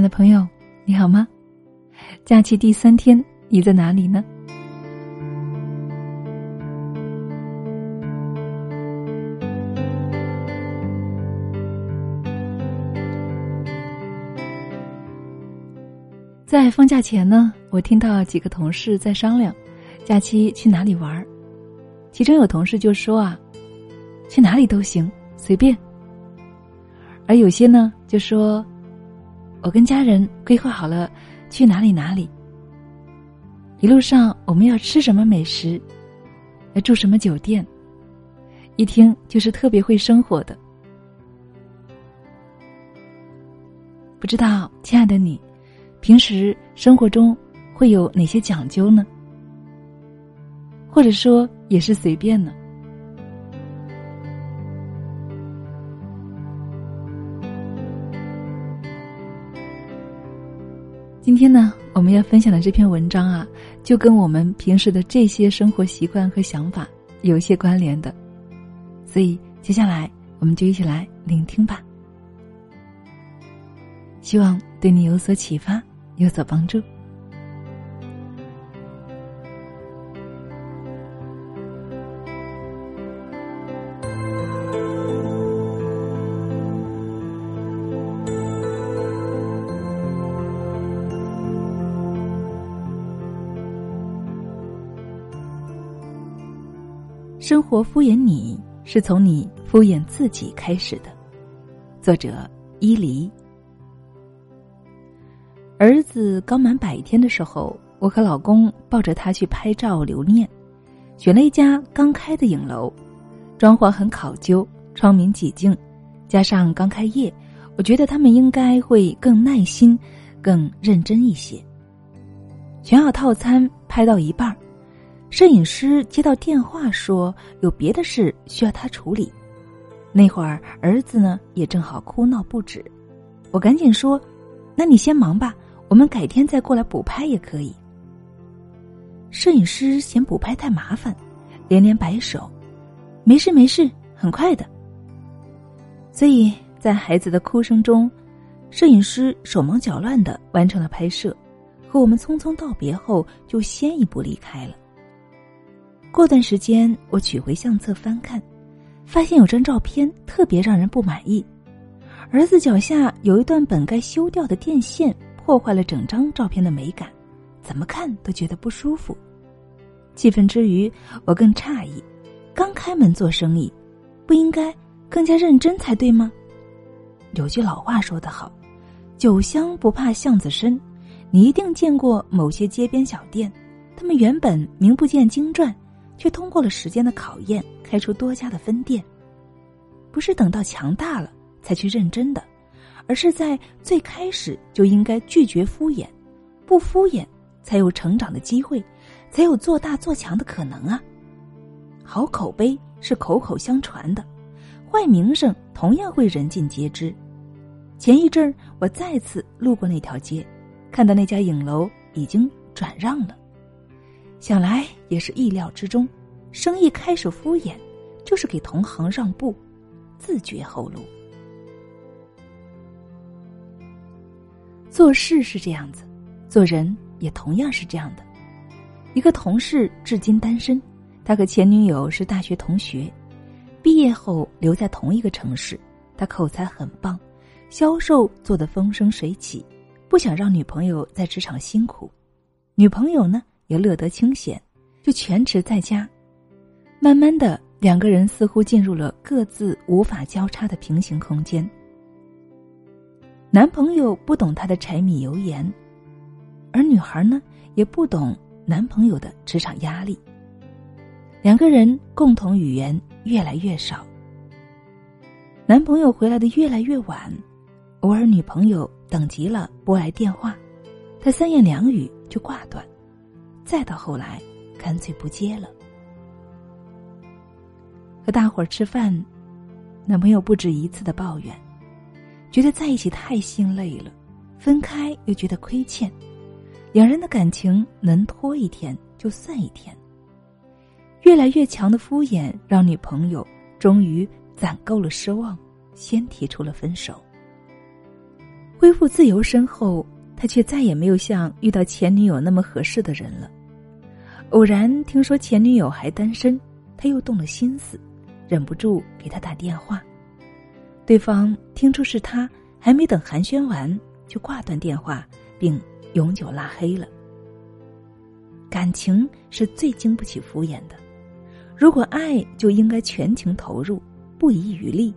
爱的朋友，你好吗？假期第三天，你在哪里呢？在放假前呢，我听到几个同事在商量，假期去哪里玩儿。其中有同事就说啊，去哪里都行，随便。而有些呢就说，我跟家人规划好了去哪里哪里。一路上我们要吃什么美食，要住什么酒店，一听就是特别会生活的。不知道亲爱的你，平时生活中会有哪些讲究呢？或者说也是随便呢？今天呢，我们要分享的这篇文章啊，就跟我们平时的这些生活习惯和想法有一些关联的，所以接下来我们就一起来聆听吧。希望对你有所启发，有所帮助。生活敷衍你是从你敷衍自己开始的。作者伊犁。儿子刚满百天的时候，我和老公抱着他去拍照留念，选了一家刚开的影楼，装潢很考究，窗明几净，加上刚开业，我觉得他们应该会更耐心、更认真一些。选好套餐，拍到一半儿。摄影师接到电话说有别的事需要他处理，那会儿儿子呢也正好哭闹不止，我赶紧说：“那你先忙吧，我们改天再过来补拍也可以。”摄影师嫌补拍太麻烦，连连摆手：“没事没事，很快的。”所以在孩子的哭声中，摄影师手忙脚乱的完成了拍摄，和我们匆匆道别后，就先一步离开了。过段时间，我取回相册翻看，发现有张照片特别让人不满意。儿子脚下有一段本该修掉的电线，破坏了整张照片的美感，怎么看都觉得不舒服。气愤之余，我更诧异：刚开门做生意，不应该更加认真才对吗？有句老话说得好：“酒香不怕巷子深。”你一定见过某些街边小店，他们原本名不见经传。却通过了时间的考验，开出多家的分店。不是等到强大了才去认真的，而是在最开始就应该拒绝敷衍，不敷衍才有成长的机会，才有做大做强的可能啊！好口碑是口口相传的，坏名声同样会人尽皆知。前一阵儿我再次路过那条街，看到那家影楼已经转让了。想来也是意料之中，生意开始敷衍，就是给同行让步，自绝后路。做事是这样子，做人也同样是这样的。一个同事至今单身，他和前女友是大学同学，毕业后留在同一个城市。他口才很棒，销售做得风生水起，不想让女朋友在职场辛苦。女朋友呢？也乐得清闲，就全职在家。慢慢的，两个人似乎进入了各自无法交叉的平行空间。男朋友不懂她的柴米油盐，而女孩呢，也不懂男朋友的职场压力。两个人共同语言越来越少。男朋友回来的越来越晚，偶尔女朋友等急了拨来电话，他三言两语就挂断。再到后来，干脆不接了。和大伙儿吃饭，男朋友不止一次的抱怨，觉得在一起太心累了，分开又觉得亏欠，两人的感情能拖一天就算一天。越来越强的敷衍，让女朋友终于攒够了失望，先提出了分手。恢复自由身后，他却再也没有像遇到前女友那么合适的人了。偶然听说前女友还单身，他又动了心思，忍不住给她打电话。对方听出是他，还没等寒暄完，就挂断电话，并永久拉黑了。感情是最经不起敷衍的，如果爱就应该全情投入，不遗余力；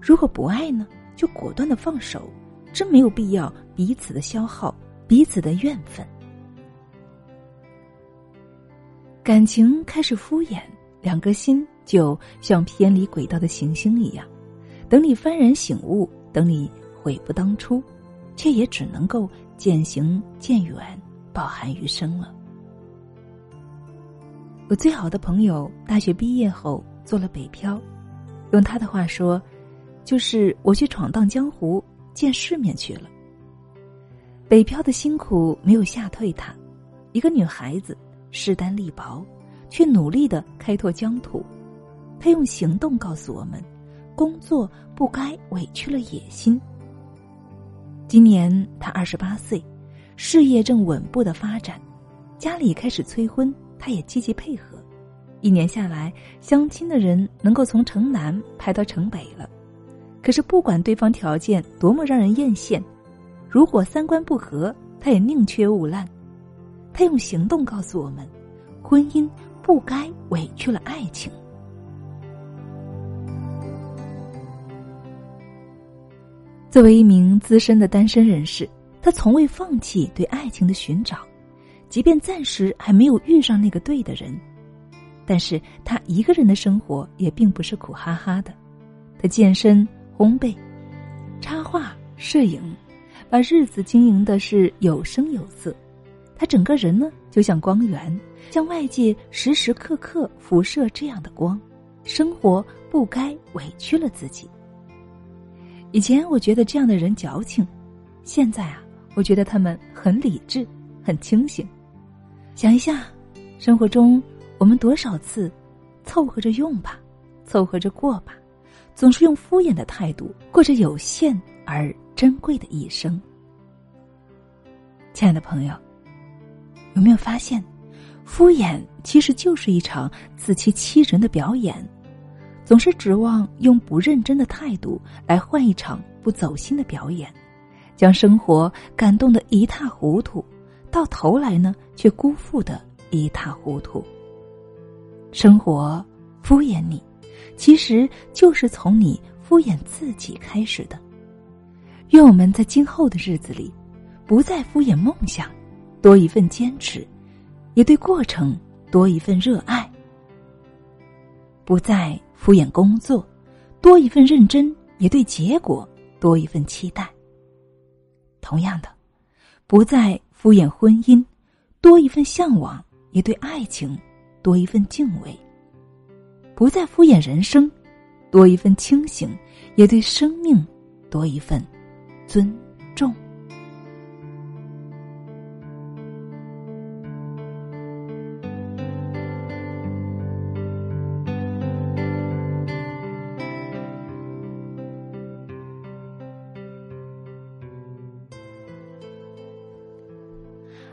如果不爱呢，就果断的放手，真没有必要彼此的消耗，彼此的怨愤。感情开始敷衍，两颗心就像偏离轨道的行星一样，等你幡然醒悟，等你悔不当初，却也只能够渐行渐远，饱含余生了。我最好的朋友大学毕业后做了北漂，用他的话说，就是我去闯荡江湖，见世面去了。北漂的辛苦没有吓退他，一个女孩子。势单力薄，却努力的开拓疆土。他用行动告诉我们：工作不该委屈了野心。今年他二十八岁，事业正稳步的发展，家里开始催婚，他也积极配合。一年下来，相亲的人能够从城南排到城北了。可是不管对方条件多么让人艳羡，如果三观不合，他也宁缺毋滥。他用行动告诉我们：婚姻不该委屈了爱情。作为一名资深的单身人士，他从未放弃对爱情的寻找，即便暂时还没有遇上那个对的人。但是他一个人的生活也并不是苦哈哈的，他健身、烘焙、插画、摄影，把日子经营的是有声有色。他整个人呢，就像光源，向外界时时刻刻辐射这样的光。生活不该委屈了自己。以前我觉得这样的人矫情，现在啊，我觉得他们很理智，很清醒。想一下，生活中我们多少次凑合着用吧，凑合着过吧，总是用敷衍的态度过着有限而珍贵的一生。亲爱的朋友。有没有发现，敷衍其实就是一场自欺欺人的表演，总是指望用不认真的态度来换一场不走心的表演，将生活感动的一塌糊涂，到头来呢却辜负的一塌糊涂。生活敷衍你，其实就是从你敷衍自己开始的。愿我们在今后的日子里，不再敷衍梦想。多一份坚持，也对过程多一份热爱；不再敷衍工作，多一份认真，也对结果多一份期待。同样的，不再敷衍婚姻，多一份向往，也对爱情多一份敬畏；不再敷衍人生，多一份清醒，也对生命多一份尊重。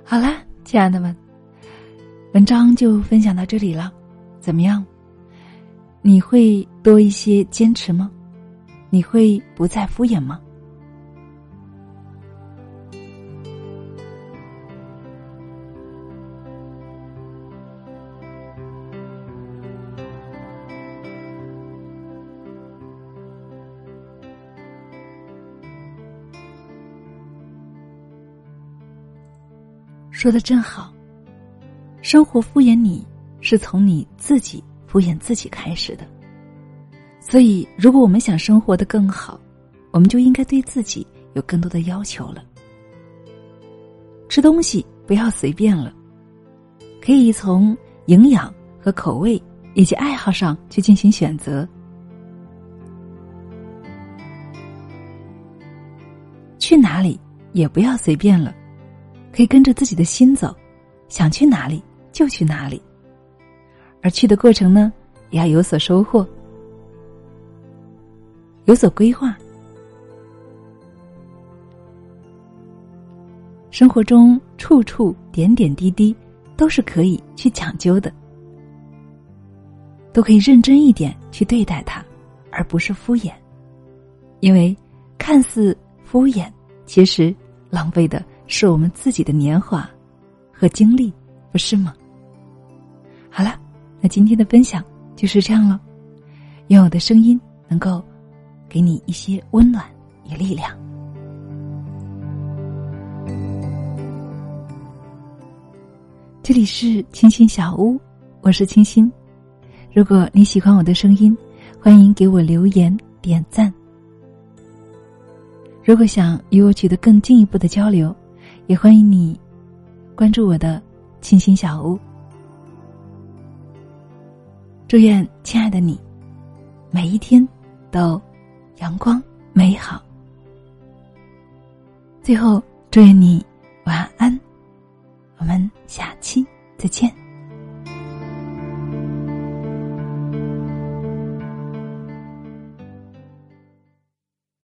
好啦，亲爱的们，文章就分享到这里了。怎么样？你会多一些坚持吗？你会不再敷衍吗？说的真好。生活敷衍你是从你自己敷衍自己开始的，所以如果我们想生活的更好，我们就应该对自己有更多的要求了。吃东西不要随便了，可以从营养和口味以及爱好上去进行选择。去哪里也不要随便了。可以跟着自己的心走，想去哪里就去哪里。而去的过程呢，也要有所收获，有所规划。生活中处处点点滴滴都是可以去讲究的，都可以认真一点去对待它，而不是敷衍。因为看似敷衍，其实浪费的是我们自己的年华和经历，不是吗？好了，那今天的分享就是这样了。愿我的声音能够给你一些温暖与力量。这里是清新小屋，我是清新。如果你喜欢我的声音，欢迎给我留言点赞。如果想与我取得更进一步的交流，也欢迎你关注我的清新小屋。祝愿亲爱的你，每一天都阳光美好。最后，祝愿你晚安。我们下期再见。